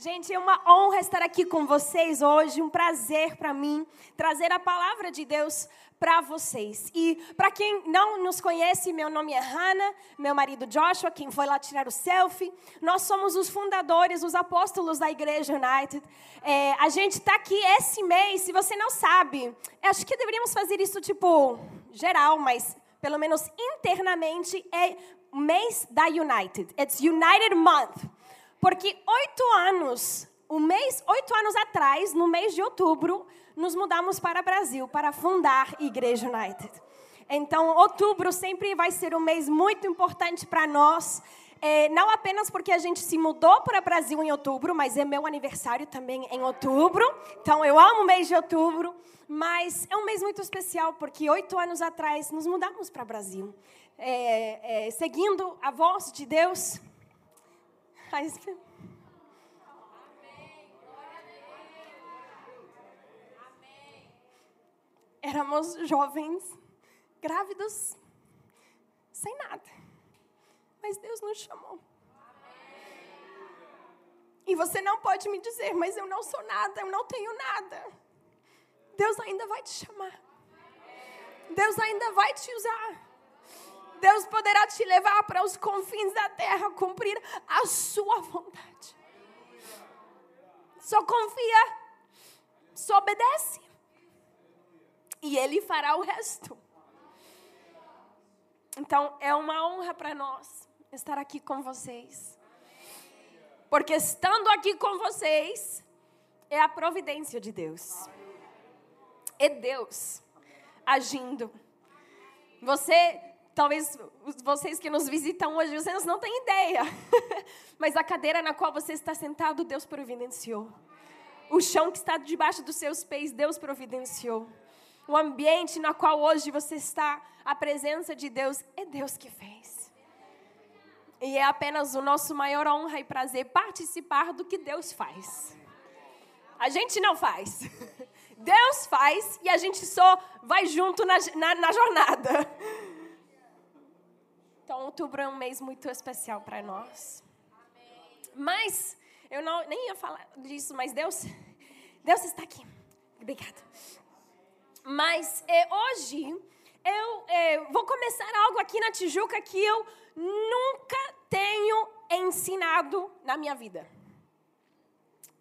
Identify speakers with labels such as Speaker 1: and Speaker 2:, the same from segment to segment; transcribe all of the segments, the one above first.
Speaker 1: Gente, é uma honra estar aqui com vocês hoje, um prazer para mim trazer a palavra de Deus para vocês. E para quem não nos conhece, meu nome é Hannah, meu marido Joshua, quem foi lá tirar o selfie. Nós somos os fundadores, os apóstolos da Igreja United. É, a gente está aqui esse mês, se você não sabe, acho que deveríamos fazer isso tipo geral, mas pelo menos internamente é mês da United. It's United Month. Porque oito anos, um mês, oito anos atrás, no mês de outubro, nos mudamos para o Brasil para fundar Igreja United. Então, outubro sempre vai ser um mês muito importante para nós. É, não apenas porque a gente se mudou para o Brasil em outubro, mas é meu aniversário também em outubro. Então, eu amo o mês de outubro. Mas é um mês muito especial porque oito anos atrás nos mudamos para o Brasil. É, é, seguindo a voz de Deus, Éramos jovens, grávidos, sem nada. Mas Deus nos chamou. E você não pode me dizer, mas eu não sou nada, eu não tenho nada. Deus ainda vai te chamar. Deus ainda vai te usar. Deus poderá te levar para os confins da terra, cumprir a sua vontade. Só confia, só obedece. E Ele fará o resto. Então, é uma honra para nós estar aqui com vocês. Porque estando aqui com vocês, é a providência de Deus. É Deus agindo. Você Talvez vocês que nos visitam hoje, vocês não têm ideia. Mas a cadeira na qual você está sentado, Deus providenciou. O chão que está debaixo dos seus pés, Deus providenciou. O ambiente na qual hoje você está, a presença de Deus, é Deus que fez. E é apenas o nosso maior honra e prazer participar do que Deus faz. A gente não faz. Deus faz e a gente só vai junto na, na, na jornada. Então, outubro é um mês muito especial para nós. Mas, eu não, nem ia falar disso, mas Deus, Deus está aqui. Obrigada. Mas é, hoje, eu é, vou começar algo aqui na Tijuca que eu nunca tenho ensinado na minha vida.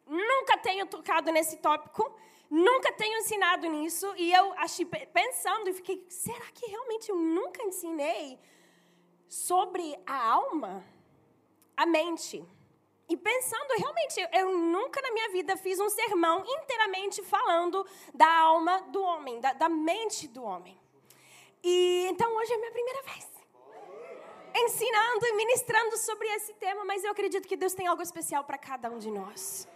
Speaker 1: Nunca tenho tocado nesse tópico, nunca tenho ensinado nisso, e eu achei pensando e fiquei, será que realmente eu nunca ensinei sobre a alma, a mente. E pensando, realmente, eu nunca na minha vida fiz um sermão inteiramente falando da alma do homem, da, da mente do homem. E então hoje é a minha primeira vez ensinando e ministrando sobre esse tema, mas eu acredito que Deus tem algo especial para cada um de nós.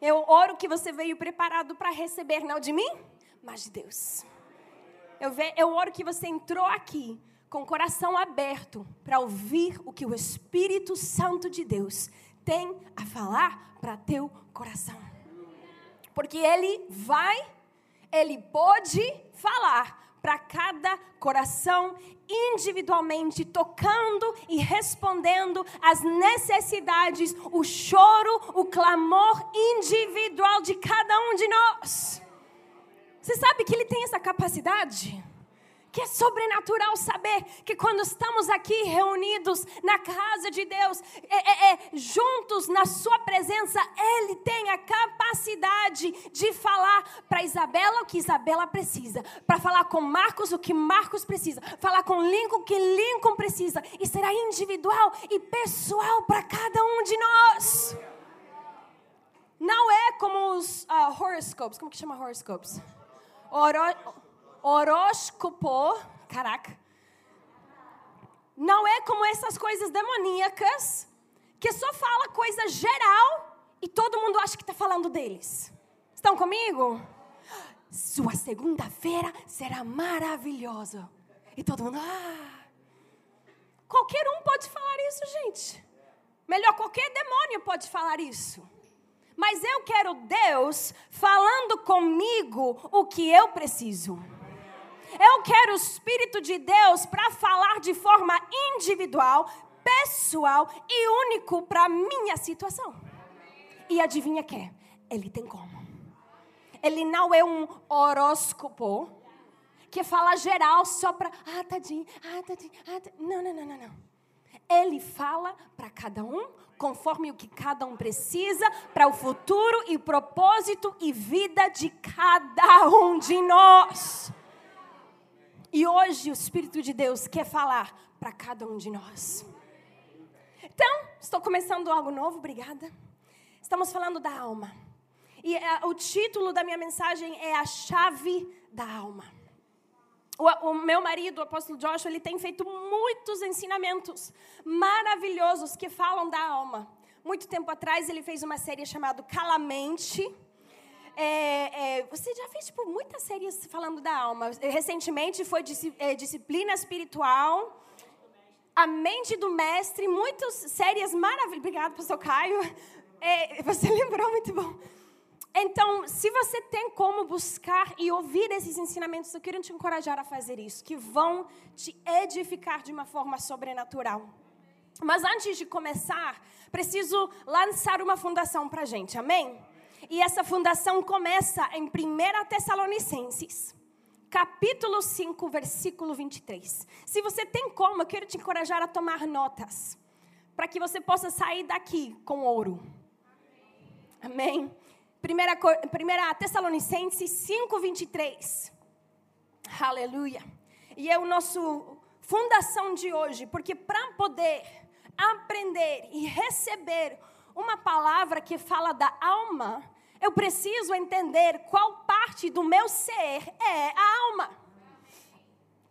Speaker 1: Eu oro que você veio preparado para receber, não de mim, mas de Deus. Eu, ve, eu oro que você entrou aqui com o coração aberto para ouvir o que o Espírito Santo de Deus tem a falar para teu coração. Porque ele vai, ele pode falar para cada coração individualmente, tocando e respondendo às necessidades, o choro, o clamor individual de cada um de nós. Você sabe que ele tem essa capacidade? Que é sobrenatural saber que quando estamos aqui reunidos na casa de Deus, é, é, é, juntos na Sua presença, Ele tem a capacidade de falar para Isabela o que Isabela precisa, para falar com Marcos o que Marcos precisa, falar com Lincoln o que Lincoln precisa, e será individual e pessoal para cada um de nós. Não é como os uh, horoscopes, como que chama horoscopes? Oro horóscopo, caraca, não é como essas coisas demoníacas que só fala coisa geral e todo mundo acha que está falando deles. Estão comigo? Sua segunda-feira será maravilhosa. E todo mundo, ah. Qualquer um pode falar isso, gente. Melhor, qualquer demônio pode falar isso. Mas eu quero Deus falando comigo o que eu preciso. Eu quero o Espírito de Deus para falar de forma individual, pessoal e único para minha situação. E adivinha que? Ele tem como. Ele não é um horóscopo que fala geral só para, ah, tadinho, ah, tadinho, ah, tadinho. Não, não, não, não, não. Ele fala para cada um conforme o que cada um precisa para o futuro e propósito e vida de cada um de nós. E hoje o Espírito de Deus quer falar para cada um de nós. Então, estou começando algo novo, obrigada. Estamos falando da alma. E uh, o título da minha mensagem é A Chave da Alma. O, o, meu marido, o apóstolo Joshua, ele tem feito muitos ensinamentos maravilhosos que falam da alma. Muito tempo atrás, ele fez uma série chamada Calamente. É, é, você já fez tipo, muitas séries falando da alma. Recentemente foi é, Disciplina Espiritual, A Mente do Mestre, muitas séries maravilhosas. Obrigada, pastor Caio. É, você lembrou, muito bom. Então, se você tem como buscar e ouvir esses ensinamentos, eu quero te encorajar a fazer isso, que vão te edificar de uma forma sobrenatural. Mas antes de começar, preciso lançar uma fundação para a gente, amém? E essa fundação começa em 1 Tessalonicenses, capítulo 5, versículo 23. Se você tem como, eu quero te encorajar a tomar notas, para que você possa sair daqui com ouro. Amém? 1 Tessalonicenses 5, 23. Aleluia. E é o nosso fundação de hoje, porque para poder aprender e receber uma palavra que fala da alma, eu preciso entender qual parte do meu ser é a alma.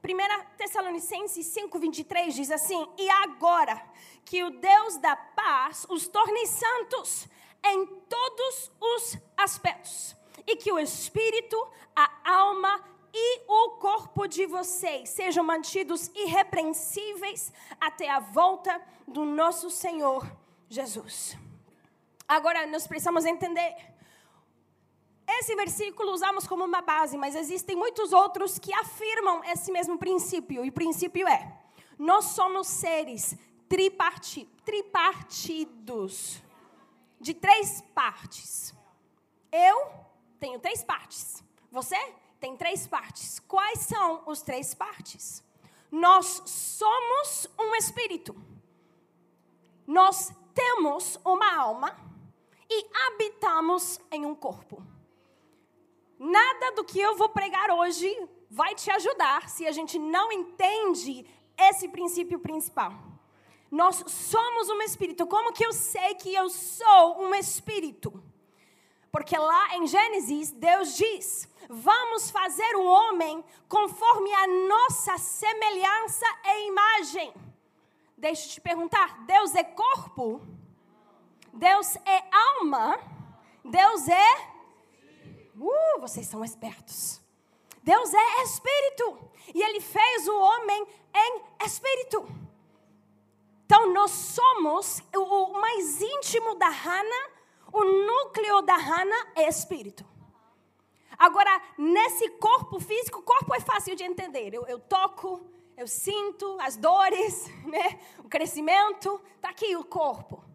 Speaker 1: 1 Tessalonicenses 5, 23 diz assim: E agora que o Deus da paz os torne santos em todos os aspectos, e que o espírito, a alma e o corpo de vocês sejam mantidos irrepreensíveis até a volta do nosso Senhor Jesus. Agora, nós precisamos entender. Esse versículo usamos como uma base, mas existem muitos outros que afirmam esse mesmo princípio. E o princípio é: nós somos seres triparti tripartidos de três partes. Eu tenho três partes. Você tem três partes. Quais são os três partes? Nós somos um espírito. Nós temos uma alma e habitamos em um corpo. Nada do que eu vou pregar hoje vai te ajudar se a gente não entende esse princípio principal. Nós somos um espírito. Como que eu sei que eu sou um espírito? Porque lá em Gênesis, Deus diz: Vamos fazer o homem conforme a nossa semelhança e imagem. Deixa eu te perguntar: Deus é corpo? Deus é alma? Deus é. Uh, vocês são espertos. Deus é espírito. E Ele fez o homem em espírito. Então, nós somos o, mais íntimo da Hannah, o núcleo da Hannah é espírito. Agora, nesse corpo físico, o corpo é fácil de entender. Eu, eu toco, eu sinto as dores, né? o crescimento, está aqui o corpo.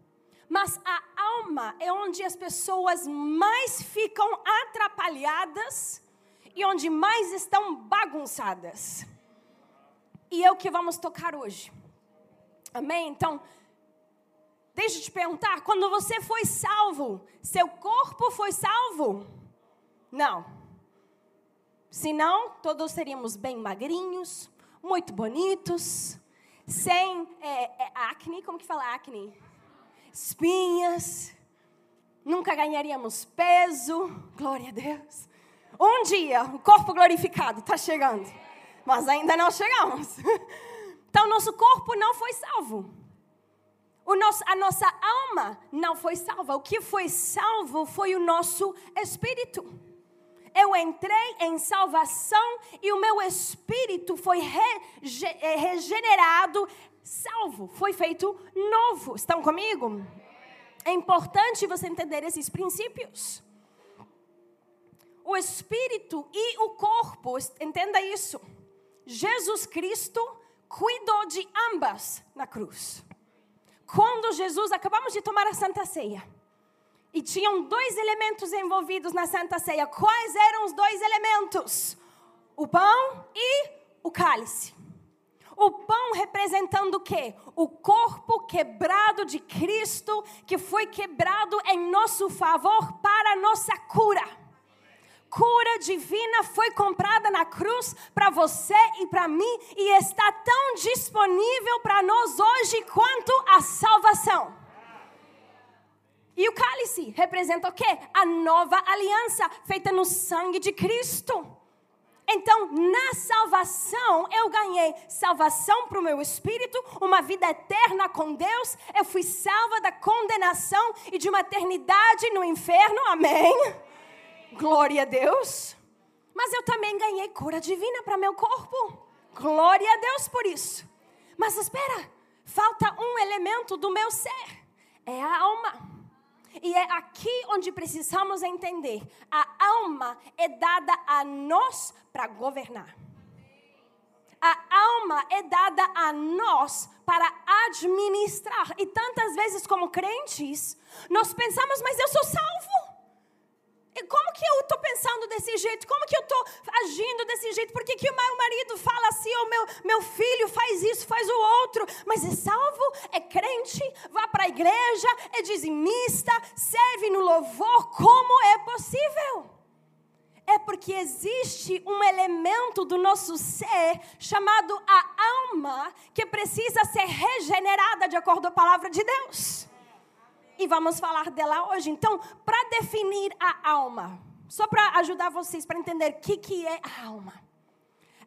Speaker 1: Mas a alma é onde as pessoas mais ficam atrapalhadas e onde mais estão bagunçadas. E é o que vamos tocar hoje. Amém? Então, deixa eu te perguntar: quando você foi salvo, seu corpo foi salvo? Não. Senão, todos seríamos bem magrinhos, muito bonitos, sem é, é, acne, como que fala acne? Espinhas, nunca ganharíamos peso, glória a Deus. Um dia, o corpo glorificado está chegando, mas ainda não chegamos. Então, nosso corpo não foi salvo. O nosso, a nossa alma não foi salva. O que foi salvo foi o nosso espírito. Eu entrei em salvação e o meu espírito foi é, regenerado, salvo, foi feito novo. Estão comigo? É importante você entender esses princípios. O espírito e o corpo, entenda isso. Jesus Cristo cuidou de ambas na cruz. Quando Jesus, acabamos de tomar a Santa Ceia, E tinham dois elementos envolvidos na Santa Ceia. Quais eram os dois elementos? O pão e o cálice. O pão representando o quê? O corpo quebrado de Cristo, que foi quebrado em nosso favor para nossa cura. Cura divina foi comprada na cruz para você e para mim e está tão disponível para nós hoje quanto a salvação. E o cálice representa o quê? A nova aliança feita no sangue de Cristo. Então, na salvação, eu ganhei salvação para o meu espírito, uma vida eterna com Deus. Eu fui salva da condenação e de uma eternidade no inferno. Amém? Glória a Deus. Mas eu também ganhei cura divina para meu corpo. Glória a Deus por isso. Mas espera, falta um elemento do meu ser: é a alma. E é aqui onde precisamos entender: a alma é dada a nós para governar. A alma é dada a nós para administrar. E tantas vezes, como crentes, nós pensamos, mas eu sou salvo. Como que eu estou pensando desse jeito? Como que eu estou agindo desse jeito? Por que, que o meu marido fala assim? Ou meu, meu filho faz isso, faz o outro? Mas é salvo, é crente, vá para a igreja, é dizimista, serve no louvor. Como é possível? É porque existe um elemento do nosso ser chamado a alma que precisa ser regenerada de acordo com a palavra de Deus e vamos falar dela hoje. Então, para definir a alma, só para ajudar vocês para entender o que, que é a alma.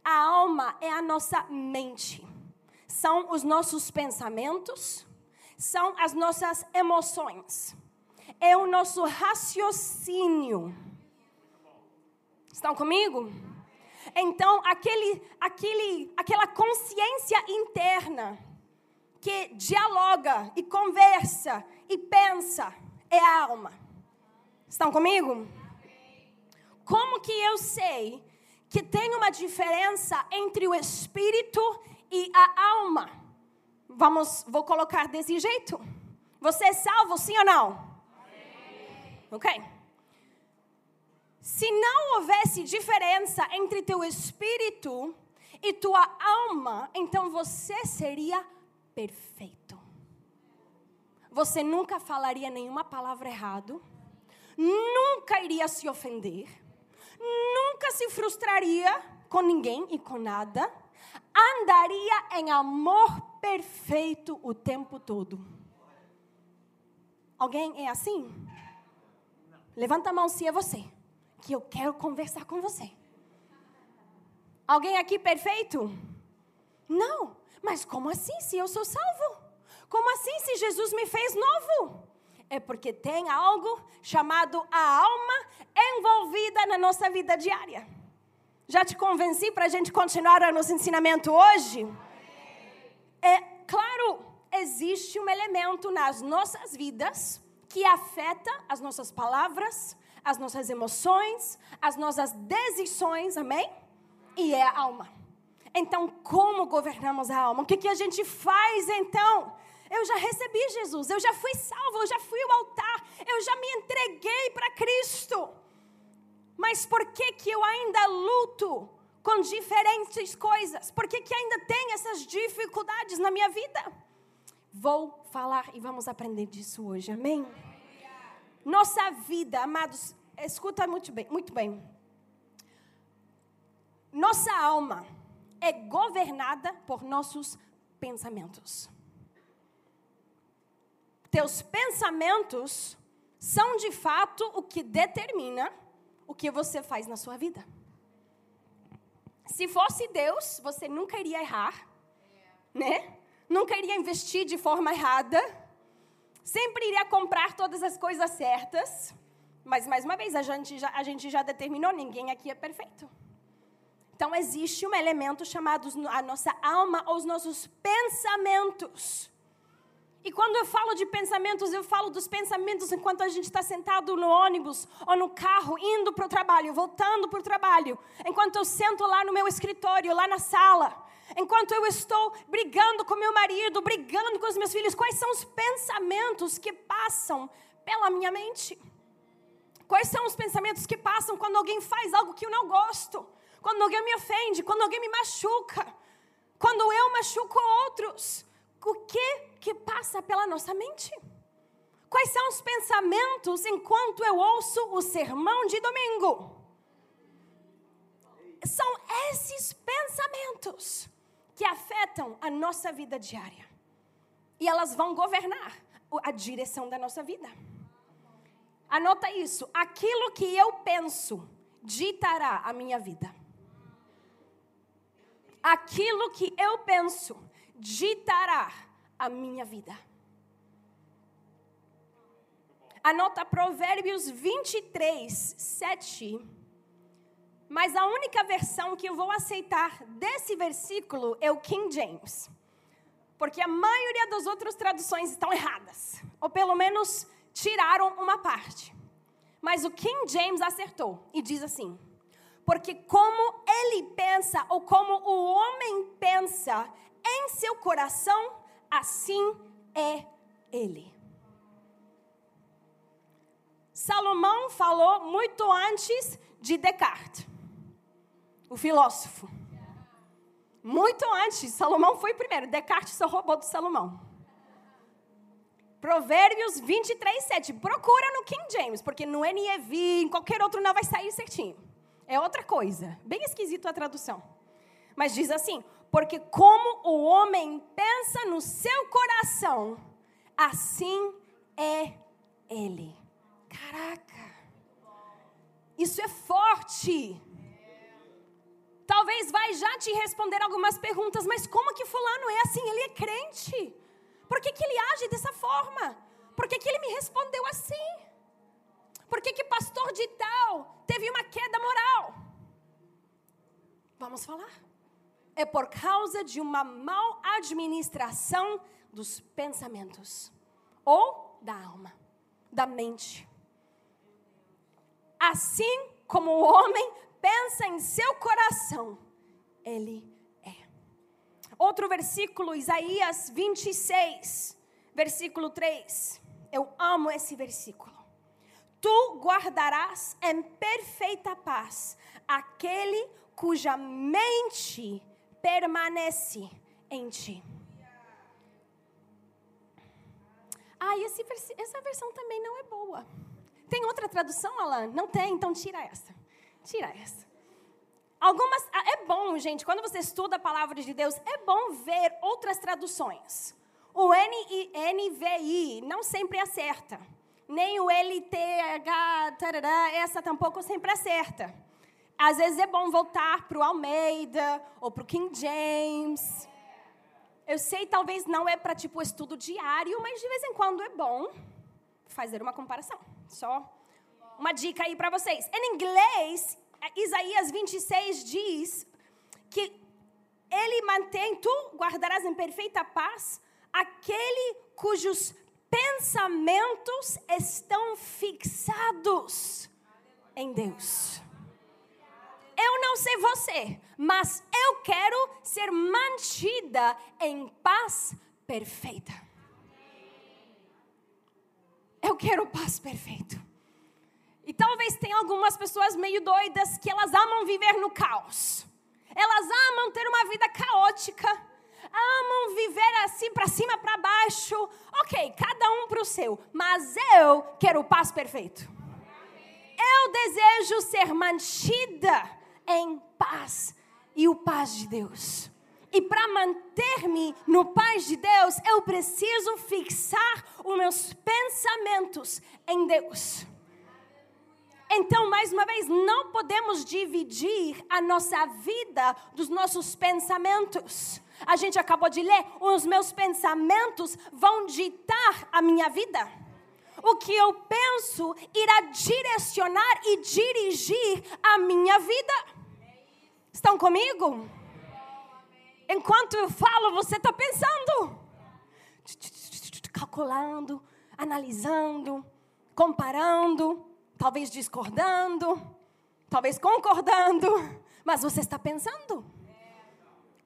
Speaker 1: A alma é a nossa mente, são os nossos pensamentos, são as nossas emoções, é o nosso raciocínio. Estão comigo? Então, aquele, aquele, aquela consciência interna que dialoga e conversa e pensa é a alma. Estão comigo? Como que eu sei que tem uma diferença entre o espírito e a alma? Vamos, vou colocar desse jeito. Você é salvo, sim ou não? Ok. Se não houvesse diferença entre teu espírito e tua alma, então você seria perfeito. Você nunca falaria nenhuma palavra errado, nunca iria se ofender, nunca se frustraria com ninguém e com nada, andaria em amor perfeito o tempo todo. Alguém é assim? Levanta a mão se é você, que eu quero conversar com você. Alguém aqui perfeito? Não. Mas como assim se eu sou salvo? Como assim se Jesus me fez novo? É porque tem algo chamado a alma envolvida na nossa vida diária. Já te convenci para a gente continuar o nosso ensinamento hoje? É claro, existe um elemento nas nossas vidas que afeta as nossas palavras, as nossas emoções, as nossas decisões, amém? E é a alma. Então, como governamos a alma? O que, que a gente faz então? Eu já recebi Jesus, eu já fui salvo, eu já fui ao altar, eu já me entreguei para Cristo. Mas por que, que eu ainda luto com diferentes coisas? Por que, que ainda tem essas dificuldades na minha vida? Vou falar e vamos aprender disso hoje, amém? Nossa vida, amados, escuta muito bem, muito bem. Nossa alma é governada por nossos pensamentos. Teus pensamentos são de fato o que determina o que você faz na sua vida. Se fosse Deus, você nunca iria errar, né? Nunca iria investir de forma errada. Sempre iria comprar todas as coisas certas. Mas, mais uma vez, a gente já, a gente já determinou: ninguém aqui é perfeito. Então existe um elemento chamado a nossa alma os nossos pensamentos. E quando eu falo de pensamentos, eu falo dos pensamentos enquanto a gente está sentado no ônibus ou no carro, indo para o trabalho, voltando para o trabalho. Enquanto eu sento lá no meu escritório, lá na sala. Enquanto eu estou brigando com meu marido, brigando com os meus filhos. Quais são os pensamentos que passam pela minha mente. Quais são os pensamentos que passam quando alguém faz algo que eu não gosto? Quando alguém me ofende, quando alguém me machuca, quando eu machuco outros? O que que passa pela nossa mente? Quais são os pensamentos enquanto eu ouço o sermão de domingo? São esses pensamentos que afetam a nossa vida diária. E elas vão governar a direção da nossa vida. Anota isso. Aquilo que eu penso ditará a minha vida. Aquilo que eu penso ditará a minha vida. Anota Provérbios 23, 7. Mas a única versão que eu vou aceitar desse versículo é o King James. Porque a maioria das outras traduções estão erradas. Ou pelo menos tiraram uma parte. Mas o King James acertou e diz assim: Porque como ele pensa, ou como o homem pensa em seu coração, assim é ele. Salomão falou muito antes de Descartes, o filósofo. Muito antes, Salomão foi primeiro, Descartes só roubou do Salomão. Provérbios 23, 7. Procura no King James, porque no NEV, em qualquer outro, não vai sair certinho. É outra coisa. Bem esquisito a tradução. Mas diz assim: Porque como o homem pensa no seu coração, assim é ele. Caraca! Isso é forte. Talvez vai já te responder algumas perguntas, mas como que fulano é assim? Ele é crente. Por que, que ele age dessa forma? Por que, que ele me respondeu assim? Por que, que pastor de tal teve uma queda moral? Vamos falar. É por causa de uma mal administração dos pensamentos ou da alma, da mente. Assim como o homem pensa em seu coração, ele Outro versículo, Isaías 26, versículo 3. Eu amo esse versículo. Tu guardarás em perfeita paz aquele cuja mente permanece em ti. Ah, e esse, essa versão também não é boa. Tem outra tradução, Alan? Não tem, então tira essa. Tira essa. Algumas. Ah, é bom, gente, quando você estuda a palavra de Deus, é bom ver outras traduções. O NVI não sempre acerta. Nem o LTH, tarará, essa tampouco sempre acerta. Às vezes é bom voltar para o Almeida ou para o King James. Eu sei, talvez não é para tipo estudo diário, mas de vez em quando é bom fazer uma comparação. Só uma dica aí para vocês. Em inglês, Isaías 26 diz que ele mantém, tu guardarás em perfeita paz aquele cujos pensamentos estão fixados em Deus. Eu não sei você, mas eu quero ser mantida em paz perfeita. Eu quero paz perfeita. E talvez tenha algumas pessoas meio doidas que elas amam viver no caos. Elas amam ter uma vida caótica. Amam viver assim para cima, para baixo. Ok, cada um para o seu. Mas eu quero paz perfeito. Eu desejo ser mantida em paz. E o paz de Deus. E para manter-me no paz de Deus, eu preciso fixar os meus pensamentos em Deus. Então, mais uma vez, não podemos dividir a nossa vida dos nossos pensamentos. A gente acabou de ler, os meus pensamentos vão ditar a minha vida. O que eu penso irá direcionar e dirigir a minha vida. Estão comigo? Enquanto eu falo, você está pensando, calculando, analisando, comparando talvez discordando, talvez concordando, mas você está pensando.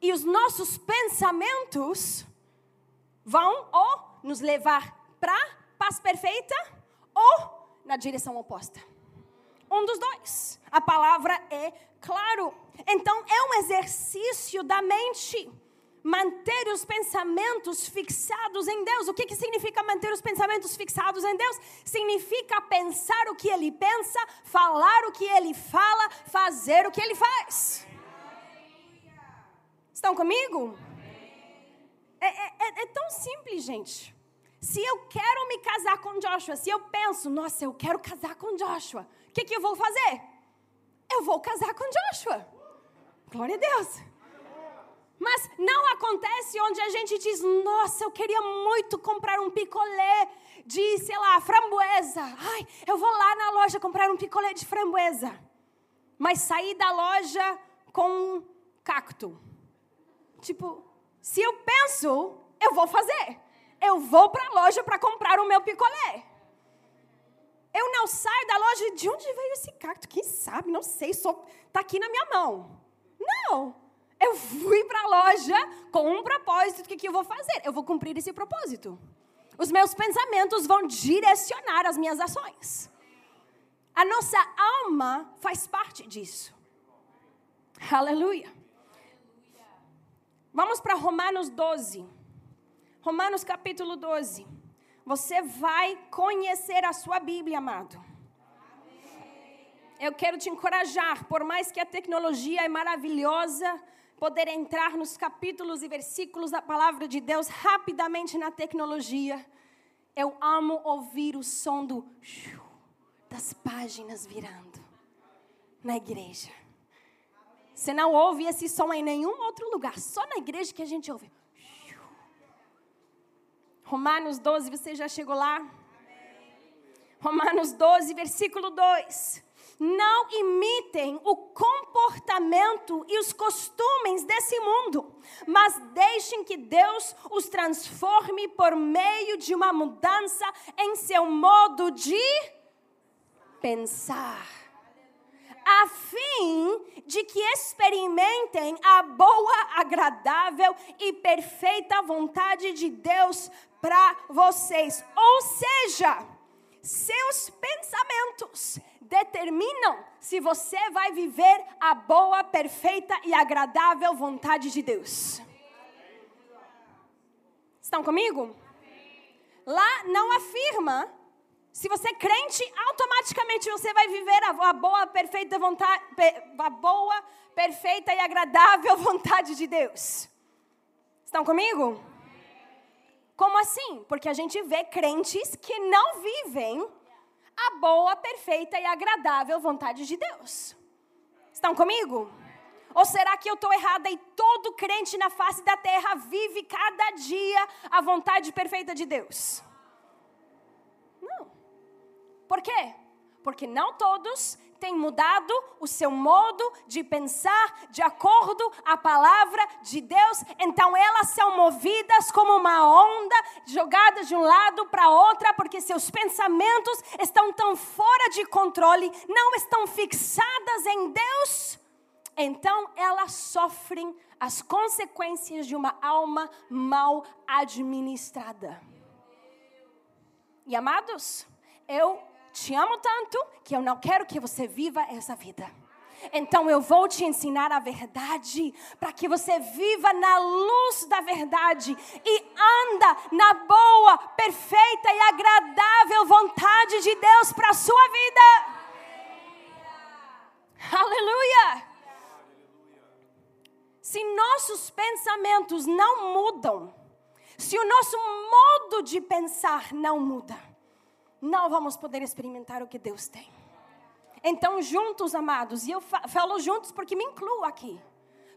Speaker 1: E os nossos pensamentos vão ou nos levar para paz perfeita ou na direção oposta. Um dos dois. A palavra é claro. Então é um exercício da mente manter os pensamentos fixados em Deus. O que, que significa manter os pensamentos fixados em Deus? Significa pensar o que Ele pensa, falar o que Ele fala, fazer o que Ele faz. Estão comigo? É, é, é, é tão simples, gente. Se eu quero me casar com Joshua, se eu penso, nossa, eu quero casar com Joshua, o que, que eu vou fazer? Eu vou casar com Joshua. Glória a Deus. Mas não acontece onde a gente diz: Nossa, eu queria muito comprar um picolé de, sei lá, framboesa. Ai, eu vou lá na loja comprar um picolé de framboesa. Mas sair da loja com um cacto. Tipo, se eu penso, eu vou fazer. Eu vou para a loja para comprar o meu picolé. Eu não saio da loja. De onde veio esse cacto? Quem sabe? Não sei. Só tá aqui na minha mão. Não. Eu fui para a loja com um propósito. O que, que eu vou fazer? Eu vou cumprir esse propósito. Os meus pensamentos vão direcionar as minhas ações. A nossa alma faz parte disso. Aleluia. Vamos para Romanos 12. Romanos capítulo 12. Você vai conhecer a sua Bíblia, amado. Eu quero te encorajar, por mais que a tecnologia é maravilhosa, poder entrar nos capítulos e versículos da palavra de Deus rapidamente na tecnologia. Eu amo ouvir o som do das páginas virando na igreja. Você não ouve esse som em nenhum outro lugar, só na igreja que a gente ouve. Romanos 12, você já chegou lá? Romanos 12, versículo 2 não imitem o comportamento e os costumes desse mundo, mas deixem que Deus os transforme por meio de uma mudança em seu modo de pensar, a fim de que experimentem a boa, agradável e perfeita vontade de Deus para vocês. Ou seja, seus pensamentos determinam se você vai viver a boa, perfeita e agradável vontade de Deus. Estão comigo? Lá não afirma se você é crente, automaticamente você vai viver a, boa, perfeita vontade, a boa, perfeita e agradável vontade de Deus. Estão comigo? Como assim? Porque a gente vê crentes que não vivem a boa, perfeita e agradável vontade de Deus. Estão comigo? Ou será que eu estou errada e todo crente na face da terra vive cada dia a vontade perfeita de Deus? Por quê? Porque não todos tem mudado o seu modo de pensar de acordo à palavra de Deus, então elas são movidas como uma onda jogada de um lado para outra, porque seus pensamentos estão tão fora de controle, não estão fixadas em Deus. Então elas sofrem as consequências de uma alma mal administrada. E amados, eu te amo tanto que eu não quero que você viva essa vida. Então eu vou te ensinar a verdade para que você viva na luz da verdade e anda na boa, perfeita e agradável vontade de Deus para a sua vida. Aleluia! Se nossos pensamentos não mudam, se o nosso modo de pensar não muda, não vamos poder experimentar o que Deus tem. Então, juntos, amados, e eu falo juntos porque me incluo aqui.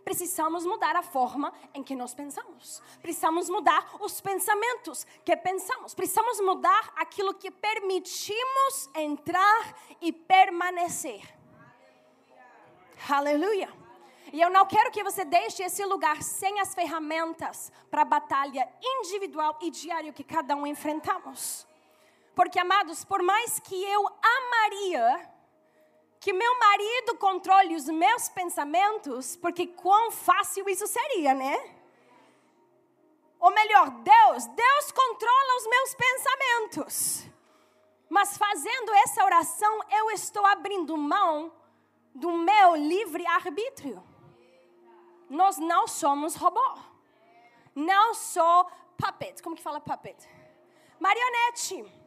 Speaker 1: Precisamos mudar a forma em que nós pensamos. Precisamos mudar os pensamentos que pensamos. Precisamos mudar aquilo que permitimos entrar e permanecer. Aleluia. E eu não quero que você deixe esse lugar sem as ferramentas para a batalha individual e diária que cada um enfrentamos. Porque, amados, por mais que eu amaria que meu marido controle os meus pensamentos, porque quão fácil isso seria, né? Ou melhor, Deus, Deus controla os meus pensamentos. Mas fazendo essa oração, eu estou abrindo mão do meu livre arbítrio. Nós não somos robô. Não sou puppet. Como que fala puppet? Marionete.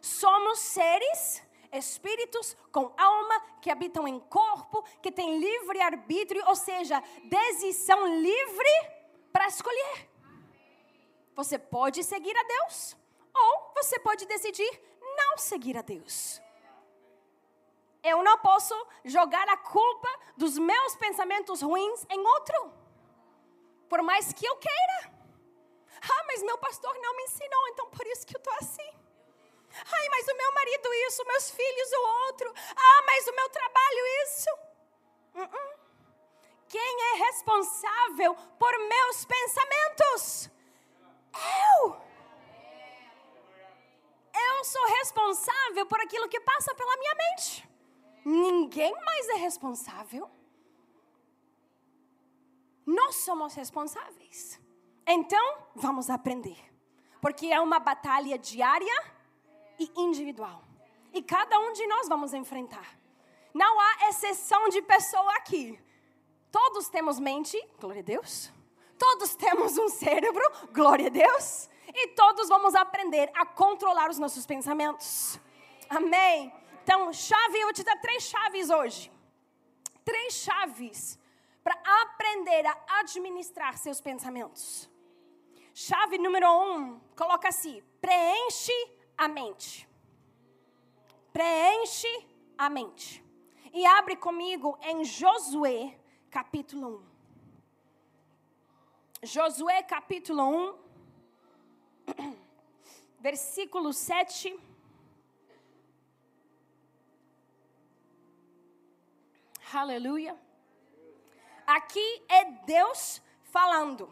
Speaker 1: Somos seres, espíritos com alma que habitam em corpo, que têm livre arbítrio, ou seja, decisão livre para escolher. Você pode seguir a Deus ou você pode decidir não seguir a Deus. Eu não posso jogar a culpa dos meus pensamentos ruins em outro, por mais que eu queira. Ah, mas meu pastor não me ensinou, então por isso que eu estou assim. Ai, mas o meu marido isso, meus filhos o outro. Ah, mas o meu trabalho isso. Uh -uh. Quem é responsável por meus pensamentos? Eu. Eu sou responsável por aquilo que passa pela minha mente. Ninguém mais é responsável. Nós somos responsáveis. Então, vamos aprender. Porque é uma batalha diária e individual. E cada um de nós vamos enfrentar. Não há exceção de pessoa aqui. Todos temos mente, glória a Deus. Todos temos um cérebro, glória a Deus. E todos vamos aprender a controlar os nossos pensamentos. Amém. Então, chave, eu vou te dar três chaves hoje. Três chaves para aprender a administrar seus pensamentos. Chave número um, coloca assim: preenche a mente. Preenche a mente. E abre comigo em Josué, capítulo 1. Josué, capítulo 1, versículo 7. Aleluia. Aqui é Deus falando.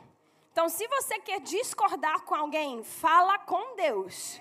Speaker 1: Então, se você quer discordar com alguém, fala com Deus.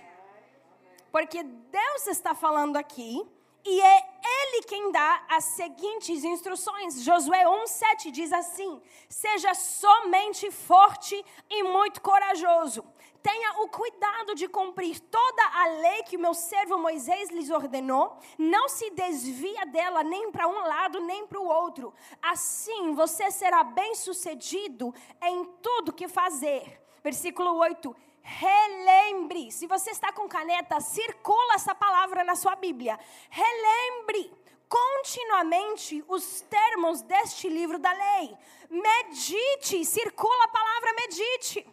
Speaker 1: Porque Deus está falando aqui e é Ele quem dá as seguintes instruções. Josué 1,7 diz assim: Seja somente forte e muito corajoso. Tenha o cuidado de cumprir toda a lei que o meu servo Moisés lhes ordenou. Não se desvia dela nem para um lado nem para o outro. Assim você será bem sucedido em tudo que fazer. Versículo 8 relembre. Se você está com caneta, circula essa palavra na sua Bíblia. Relembre continuamente os termos deste livro da lei. Medite, circula a palavra medite.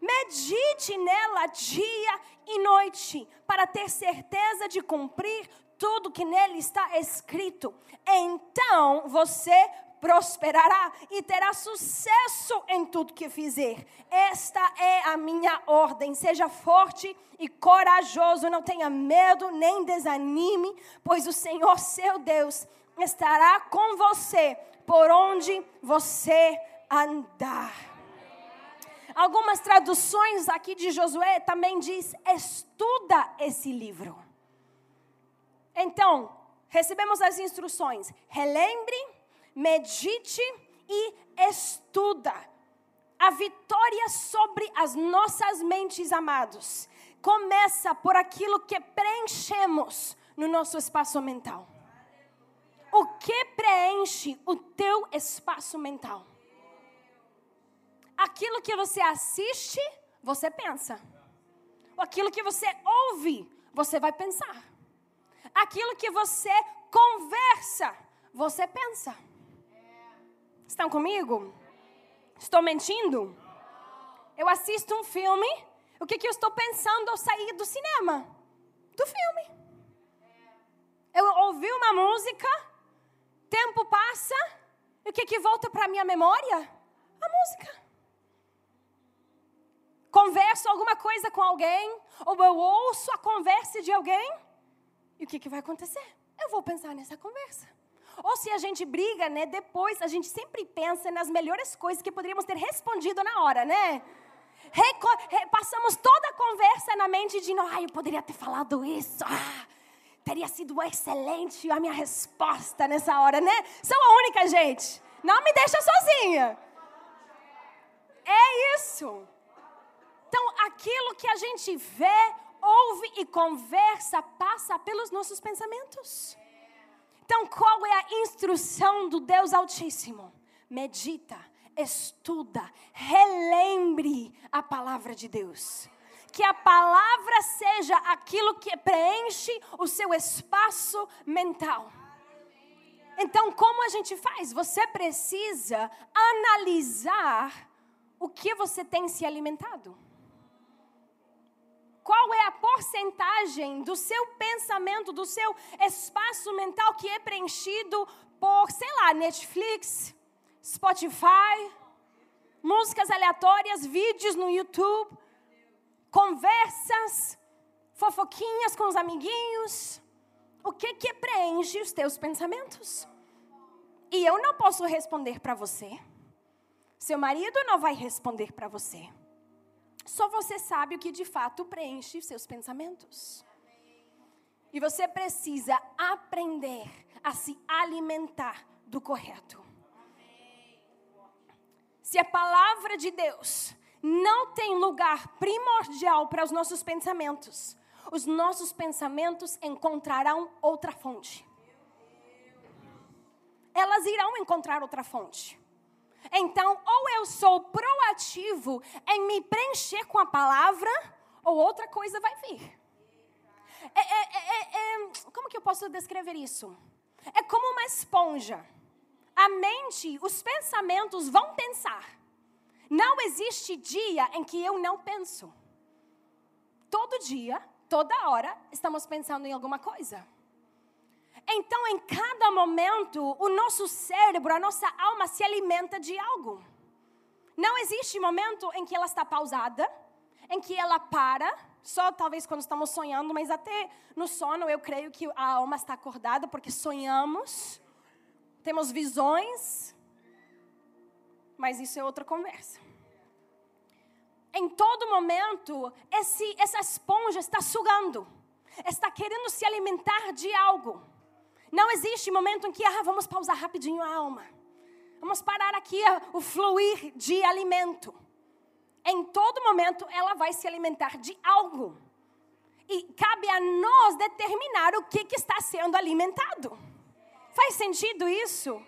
Speaker 1: Medite nela dia e noite, para ter certeza de cumprir tudo que nele está escrito. Então você prosperará e terá sucesso em tudo que fizer. Esta é a minha ordem. Seja forte e corajoso, não tenha medo nem desanime, pois o Senhor seu Deus estará com você por onde você andar. Algumas traduções aqui de Josué também diz: estuda esse livro. Então, recebemos as instruções. Relembre medite e estuda. A vitória sobre as nossas mentes, amados, começa por aquilo que preenchemos no nosso espaço mental. O que preenche o teu espaço mental? Aquilo que você assiste, você pensa. Aquilo que você ouve, você vai pensar. Aquilo que você conversa, você pensa. Estão comigo? Estou mentindo? Eu assisto um filme, o que, que eu estou pensando ao sair do cinema? Do filme. Eu ouvi uma música, tempo passa, e o que, que volta para a minha memória? A música. Converso alguma coisa com alguém, ou eu ouço a conversa de alguém, e o que, que vai acontecer? Eu vou pensar nessa conversa. Ou se a gente briga, né, depois a gente sempre pensa nas melhores coisas que poderíamos ter respondido na hora, né? Reco passamos toda a conversa na mente de, ah, eu poderia ter falado isso. Ah, teria sido excelente a minha resposta nessa hora, né? Sou a única, gente. Não me deixa sozinha. É isso. Então, aquilo que a gente vê, ouve e conversa passa pelos nossos pensamentos. Então, qual é a instrução do Deus Altíssimo? Medita, estuda, relembre a palavra de Deus. Que a palavra seja aquilo que preenche o seu espaço mental. Então, como a gente faz? Você precisa analisar o que você tem se alimentado. Qual é a porcentagem do seu pensamento, do seu espaço mental que é preenchido por, sei lá, Netflix, Spotify, músicas aleatórias, vídeos no YouTube, conversas, fofoquinhas com os amiguinhos? o que que preenche os teus pensamentos? E eu não posso responder para você. Seu marido não vai responder para você. Só você sabe o que de fato preenche seus pensamentos. E você precisa aprender a se alimentar do correto. Se a palavra de Deus não tem lugar primordial para os nossos pensamentos, os nossos pensamentos encontrarão outra fonte. Elas irão encontrar outra fonte. Então, ou eu sou proativo em me preencher com a palavra, ou outra coisa vai vir. É, é, é, é como que eu posso descrever isso? É como uma esponja. A mente, os pensamentos vão pensar. Não existe dia em que eu não penso. Todo dia toda hora estamos pensando em alguma coisa. Então, em cada momento, o nosso cérebro, a nossa alma se alimenta de algo. Não existe momento em que ela está pausada, em que ela para, só talvez quando estamos sonhando, mas até no sono eu creio que a alma está acordada porque sonhamos, temos visões, mas isso é outra conversa em todo momento, esse, essa esponja está sugando, está querendo se alimentar de algo. Não existe momento em que, ah, vamos pausar rapidinho a alma. Vamos parar aqui o fluir de alimento. Em todo momento, ela vai se alimentar de algo. E cabe a nós determinar o que, que está sendo alimentado. Faz sentido isso?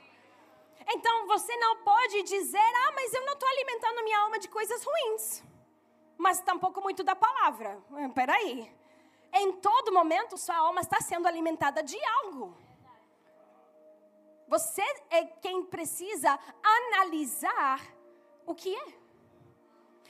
Speaker 1: Então você não pode dizer, ah, mas eu não estou alimentando minha alma de coisas ruins mas tampouco muito da palavra. Espera aí. Em todo momento, sua alma está sendo alimentada de algo. Você é quem precisa analisar o que é.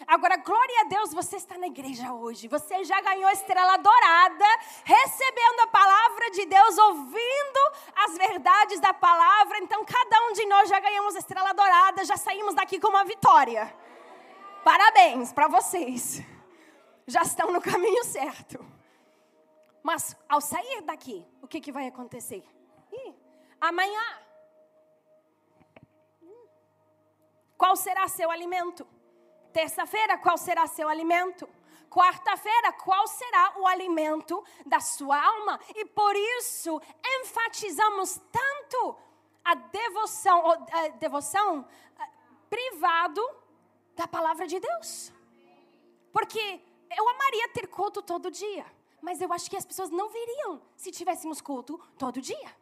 Speaker 1: Agora, glória a Deus, você está na igreja hoje. Você já ganhou a estrela dourada, recebendo a palavra de Deus, ouvindo as verdades da palavra. Então, cada um de nós já ganhamos a estrela dourada, já saímos daqui com uma vitória. Parabéns para vocês. Já estão no caminho certo. Mas ao sair daqui, o que, que vai acontecer? Ih, amanhã. Qual será seu alimento? Terça-feira, qual será seu alimento? Quarta-feira, qual será o alimento da sua alma? E por isso enfatizamos tanto a devoção, a devoção privado da palavra de Deus. Porque eu amaria ter culto todo dia, mas eu acho que as pessoas não viriam se tivéssemos culto todo dia.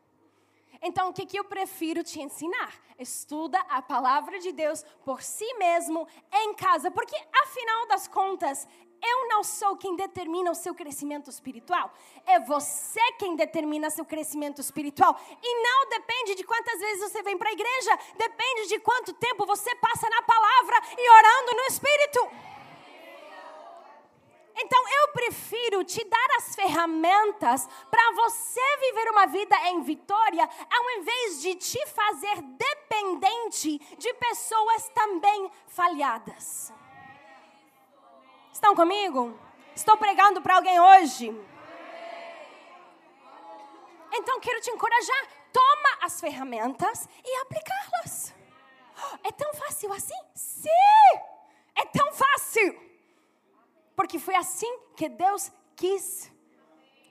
Speaker 1: Então, o que, que eu prefiro te ensinar? Estuda a palavra de Deus por si mesmo em casa, porque afinal das contas, eu não sou quem determina o seu crescimento espiritual. É você quem determina seu crescimento espiritual. E não depende de quantas vezes você vem para a igreja, depende de quanto tempo você passa na palavra e orando no espírito. Prefiro te dar as ferramentas para você viver uma vida em vitória, ao invés de te fazer dependente de pessoas também falhadas. Estão comigo? Estou pregando para alguém hoje. Então quero te encorajar. Toma as ferramentas e aplicá-las. É tão fácil assim? Sim! É tão fácil. Porque foi assim que Deus quis.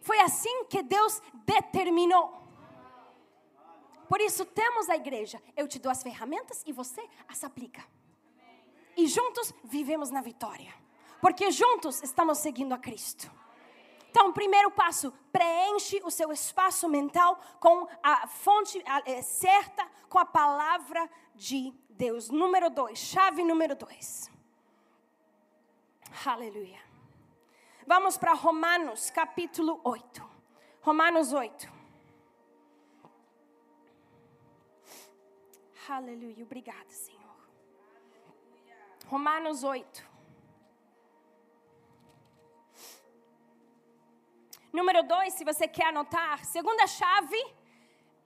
Speaker 1: Foi assim que Deus determinou. Por isso temos a igreja. Eu te dou as ferramentas e você as aplica. E juntos vivemos na vitória porque juntos estamos seguindo a Cristo. Então, primeiro passo, preenche o seu espaço mental com a fonte é, certa, com a palavra de Deus. Número dois, chave número dois. Aleluia. Vamos para Romanos, capítulo 8. Romanos 8. Aleluia. Obrigada, Senhor. Romanos 8. Número 2, se você quer anotar, segunda chave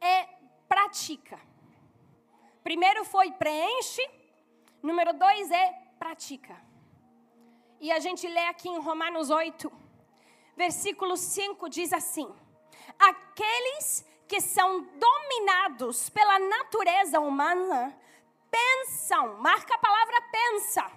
Speaker 1: é pratica. Primeiro foi preenche, número 2 é pratica. E a gente lê aqui em Romanos 8, versículo 5 diz assim: Aqueles que são dominados pela natureza humana pensam, marca a palavra pensa,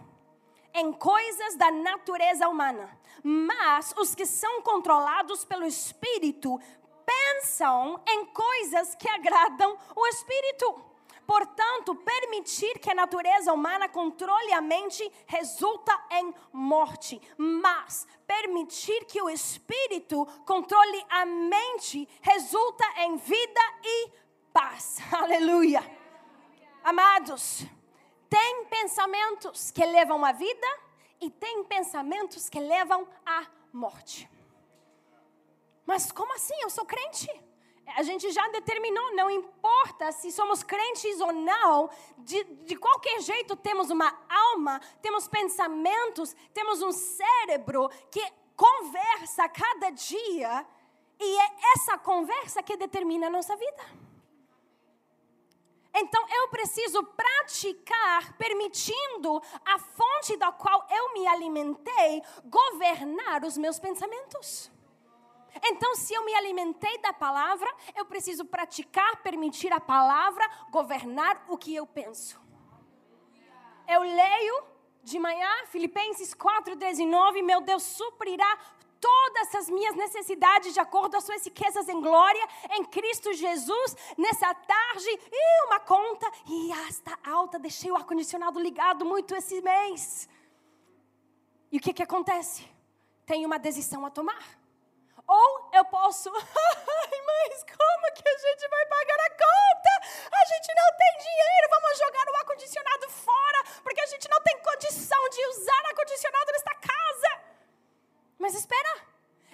Speaker 1: em coisas da natureza humana. Mas os que são controlados pelo Espírito pensam em coisas que agradam o Espírito. Portanto, permitir que a natureza humana controle a mente resulta em morte, mas permitir que o espírito controle a mente resulta em vida e paz. Aleluia. Amados, tem pensamentos que levam à vida e tem pensamentos que levam à morte. Mas como assim? Eu sou crente. A gente já determinou, não importa se somos crentes ou não, de, de qualquer jeito temos uma alma, temos pensamentos, temos um cérebro que conversa cada dia e é essa conversa que determina a nossa vida. Então eu preciso praticar, permitindo a fonte da qual eu me alimentei governar os meus pensamentos. Então, se eu me alimentei da palavra, eu preciso praticar, permitir a palavra governar o que eu penso. Eu leio de manhã, Filipenses 4, 19, meu Deus suprirá todas as minhas necessidades de acordo às suas riquezas em glória em Cristo Jesus. Nessa tarde, e uma conta, e está alta, deixei o ar-condicionado ligado muito esse mês. E o que, que acontece? Tem uma decisão a tomar. Ou eu posso, ai, mas como que a gente vai pagar a conta? A gente não tem dinheiro, vamos jogar o ar-condicionado fora, porque a gente não tem condição de usar ar-condicionado nesta casa. Mas espera,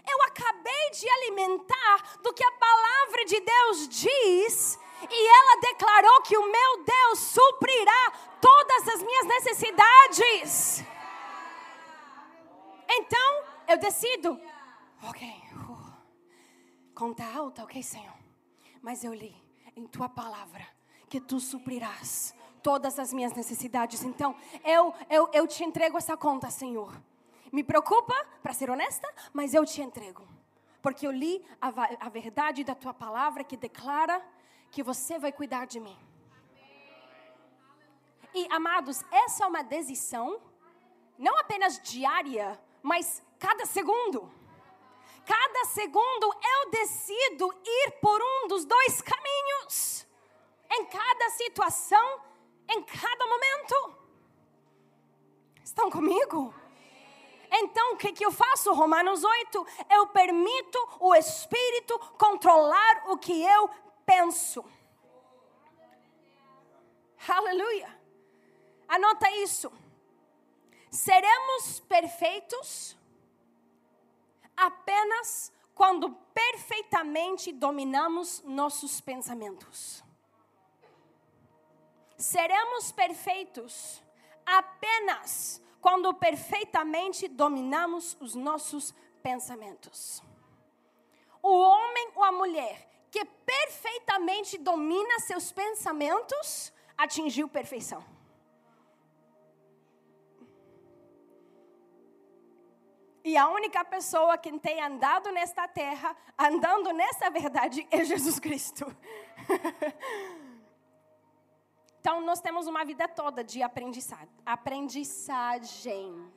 Speaker 1: eu acabei de alimentar do que a palavra de Deus diz, e ela declarou que o meu Deus suprirá todas as minhas necessidades. Então, eu decido, ok, conta alta, ok, Senhor, mas eu li em tua palavra que tu suprirás todas as minhas necessidades. Então, eu, eu, eu te entrego essa conta, Senhor. Me preocupa, para ser honesta, mas eu te entrego. Porque eu li a, a verdade da tua palavra que declara que você vai cuidar de mim. E amados, essa é uma decisão, não apenas diária, mas cada segundo. Segundo eu decido ir por um dos dois caminhos. Em cada situação, em cada momento. Estão comigo? Então, o que, que eu faço? Romanos 8. Eu permito o Espírito controlar o que eu penso. Aleluia. Anota isso. Seremos perfeitos apenas quando perfeitamente dominamos nossos pensamentos. Seremos perfeitos apenas quando perfeitamente dominamos os nossos pensamentos. O homem ou a mulher que perfeitamente domina seus pensamentos atingiu perfeição. E a única pessoa que tem andado nesta terra, andando nessa verdade, é Jesus Cristo. Então, nós temos uma vida toda de aprendizagem. aprendizagem.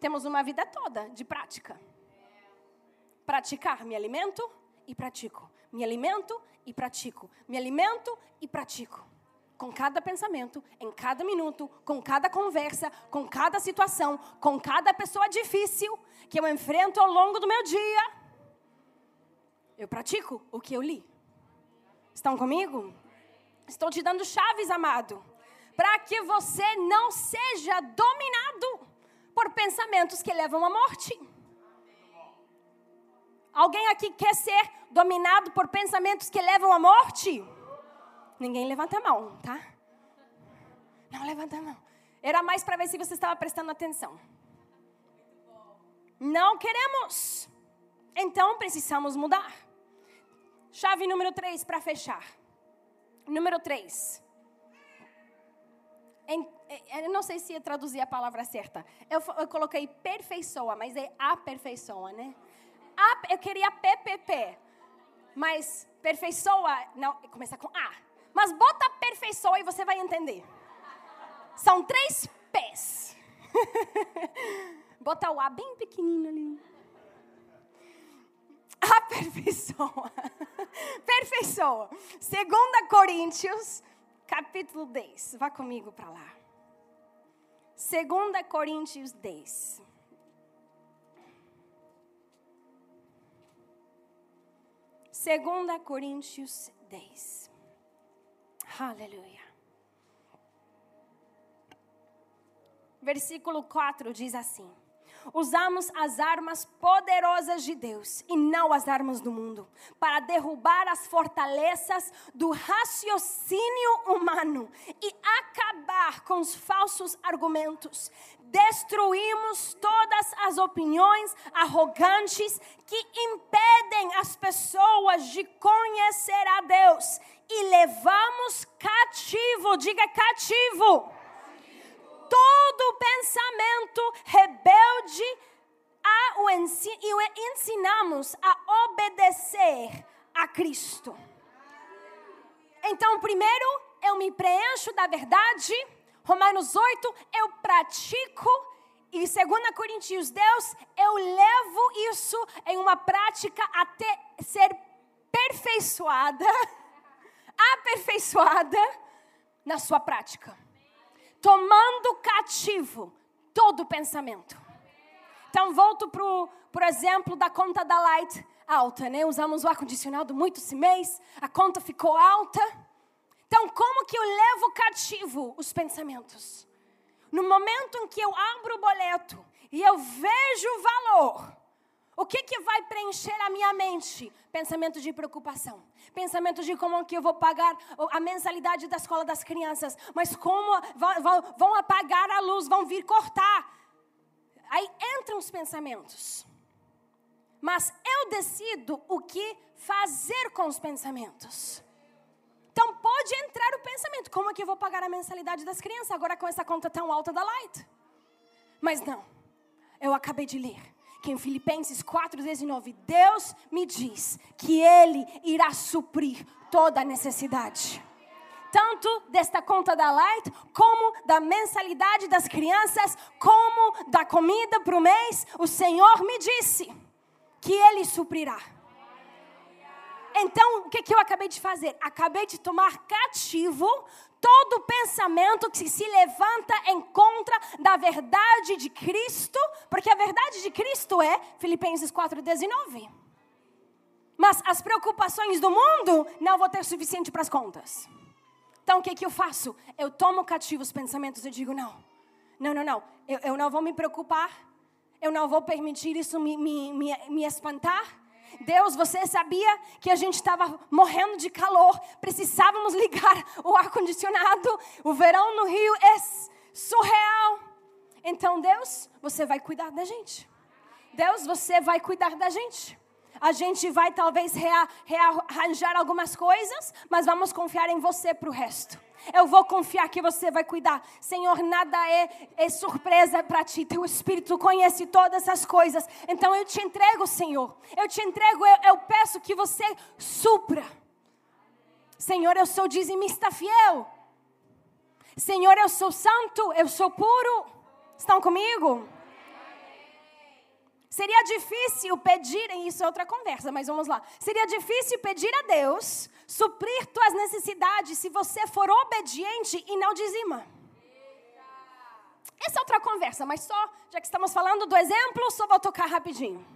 Speaker 1: Temos uma vida toda de prática. Praticar, me alimento e pratico. Me alimento e pratico. Me alimento e pratico. Com cada pensamento, em cada minuto, com cada conversa, com cada situação, com cada pessoa difícil que eu enfrento ao longo do meu dia. Eu pratico o que eu li. Estão comigo? Estou te dando chaves, amado, para que você não seja dominado por pensamentos que levam à morte. Alguém aqui quer ser dominado por pensamentos que levam à morte? Ninguém levanta a mão, tá? Não levanta a mão. Era mais para ver se você estava prestando atenção. Não queremos. Então precisamos mudar. Chave número 3 para fechar. Número 3. Eu não sei se ia traduzir a palavra certa. Eu, eu coloquei perfeiçoa, mas é aperfeiçoa, né? eu queria PPP. Mas perfeiçoa, não, começa com A. Mas bota perfeiçoa e você vai entender. São três P's. bota o A bem pequenino ali. Aperfeiçoa. Perfeiçoa. Segunda Coríntios, capítulo 10. Vá comigo para lá. Segunda Coríntios 10. 2 Coríntios 10. Aleluia. Versículo 4 diz assim: Usamos as armas poderosas de Deus e não as armas do mundo, para derrubar as fortalezas do raciocínio humano e acabar com os falsos argumentos. Destruímos todas as opiniões arrogantes que impedem as pessoas de conhecer a Deus e levamos cativo, diga cativo, todo pensamento rebelde a o e o ensinamos a obedecer a Cristo. Então, primeiro, eu me preencho da verdade Romanos 8, eu pratico. E 2 Coríntios, Deus, eu levo isso em uma prática até ser perfeiçoada, aperfeiçoada na sua prática. Tomando cativo todo pensamento. Então, volto para o exemplo da conta da Light alta, né? Usamos o ar-condicionado muito esse mês, a conta ficou alta. Então, como que eu levo cativo os pensamentos? No momento em que eu abro o boleto e eu vejo o valor, o que, que vai preencher a minha mente? Pensamento de preocupação. Pensamento de como que eu vou pagar a mensalidade da escola das crianças. Mas como vão apagar a luz, vão vir cortar. Aí entram os pensamentos. Mas eu decido o que fazer com os pensamentos. Então pode entrar o pensamento: como é que eu vou pagar a mensalidade das crianças agora com essa conta tão alta da Light? Mas não, eu acabei de ler que em Filipenses 4,19, Deus me diz que Ele irá suprir toda a necessidade. Tanto desta conta da Light, como da mensalidade das crianças, como da comida para o mês, o Senhor me disse que Ele suprirá. Então, o que, que eu acabei de fazer? Acabei de tomar cativo todo pensamento que se levanta em contra da verdade de Cristo, porque a verdade de Cristo é Filipenses 4,19. Mas as preocupações do mundo não vou ter suficiente para as contas. Então o que, que eu faço? Eu tomo cativo os pensamentos e digo: não, não, não, não, eu, eu não vou me preocupar, eu não vou permitir isso me, me, me, me espantar. Deus, você sabia que a gente estava morrendo de calor, precisávamos ligar o ar-condicionado. O verão no Rio é surreal. Então, Deus, você vai cuidar da gente. Deus, você vai cuidar da gente. A gente vai talvez rea, rearranjar algumas coisas, mas vamos confiar em você para o resto. Eu vou confiar que você vai cuidar. Senhor, nada é, é surpresa para ti. Teu Espírito conhece todas as coisas. Então eu te entrego, Senhor. Eu te entrego, eu, eu peço que você supra. Senhor, eu sou dizimista fiel. Senhor, eu sou santo, eu sou puro. Estão comigo? Seria difícil pedir, isso é outra conversa, mas vamos lá. Seria difícil pedir a Deus suprir tuas necessidades se você for obediente e não dizima. Essa é outra conversa, mas só, já que estamos falando do exemplo, só vou tocar rapidinho.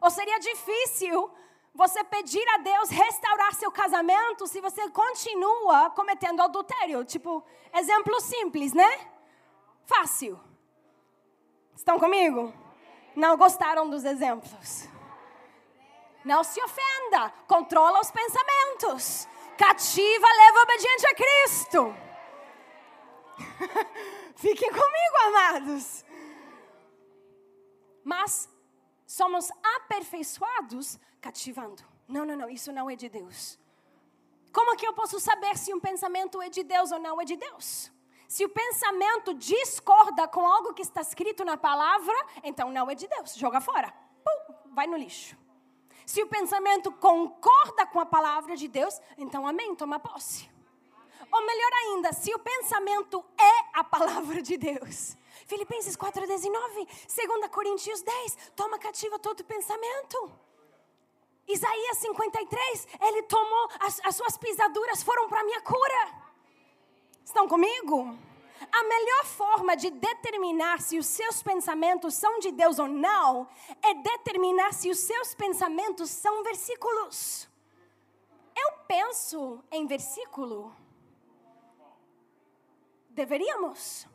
Speaker 1: Ou seria difícil você pedir a Deus restaurar seu casamento se você continua cometendo adultério? Tipo, exemplo simples, né? Fácil. Estão comigo? Não gostaram dos exemplos? Não se ofenda, controla os pensamentos. Cativa, leva obediente a Cristo. Fiquem comigo, amados. Mas somos aperfeiçoados cativando. Não, não, não, isso não é de Deus. Como que eu posso saber se um pensamento é de Deus ou não é de Deus? Se o pensamento discorda com algo que está escrito na palavra, então não é de Deus. Joga fora. Pum, vai no lixo. Se o pensamento concorda com a palavra de Deus, então amém, toma posse. Ou melhor ainda, se o pensamento é a palavra de Deus. Filipenses 4,19, 2 Coríntios 10, toma cativa todo pensamento. Isaías 53, ele tomou, as, as suas pisaduras foram para a minha cura. Estão comigo? A melhor forma de determinar se os seus pensamentos são de Deus ou não é determinar se os seus pensamentos são versículos. Eu penso em versículo Deveríamos.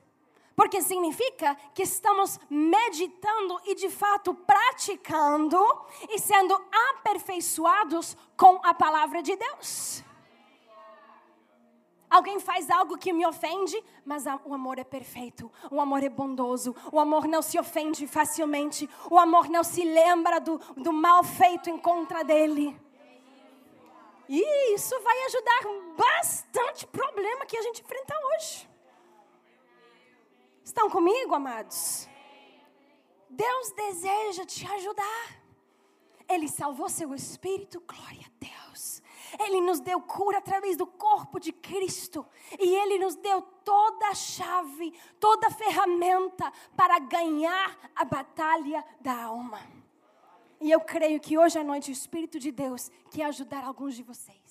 Speaker 1: Porque significa que estamos meditando e de fato praticando e sendo aperfeiçoados com a palavra de Deus. Alguém faz algo que me ofende, mas o amor é perfeito, o amor é bondoso, o amor não se ofende facilmente, o amor não se lembra do, do mal feito em contra dele. E isso vai ajudar bastante problema que a gente enfrenta hoje. Estão comigo, amados? Deus deseja te ajudar. Ele salvou seu espírito, glória a Deus. Ele nos deu cura através do corpo de Cristo. E Ele nos deu toda a chave, toda a ferramenta para ganhar a batalha da alma. E eu creio que hoje à noite o Espírito de Deus quer ajudar alguns de vocês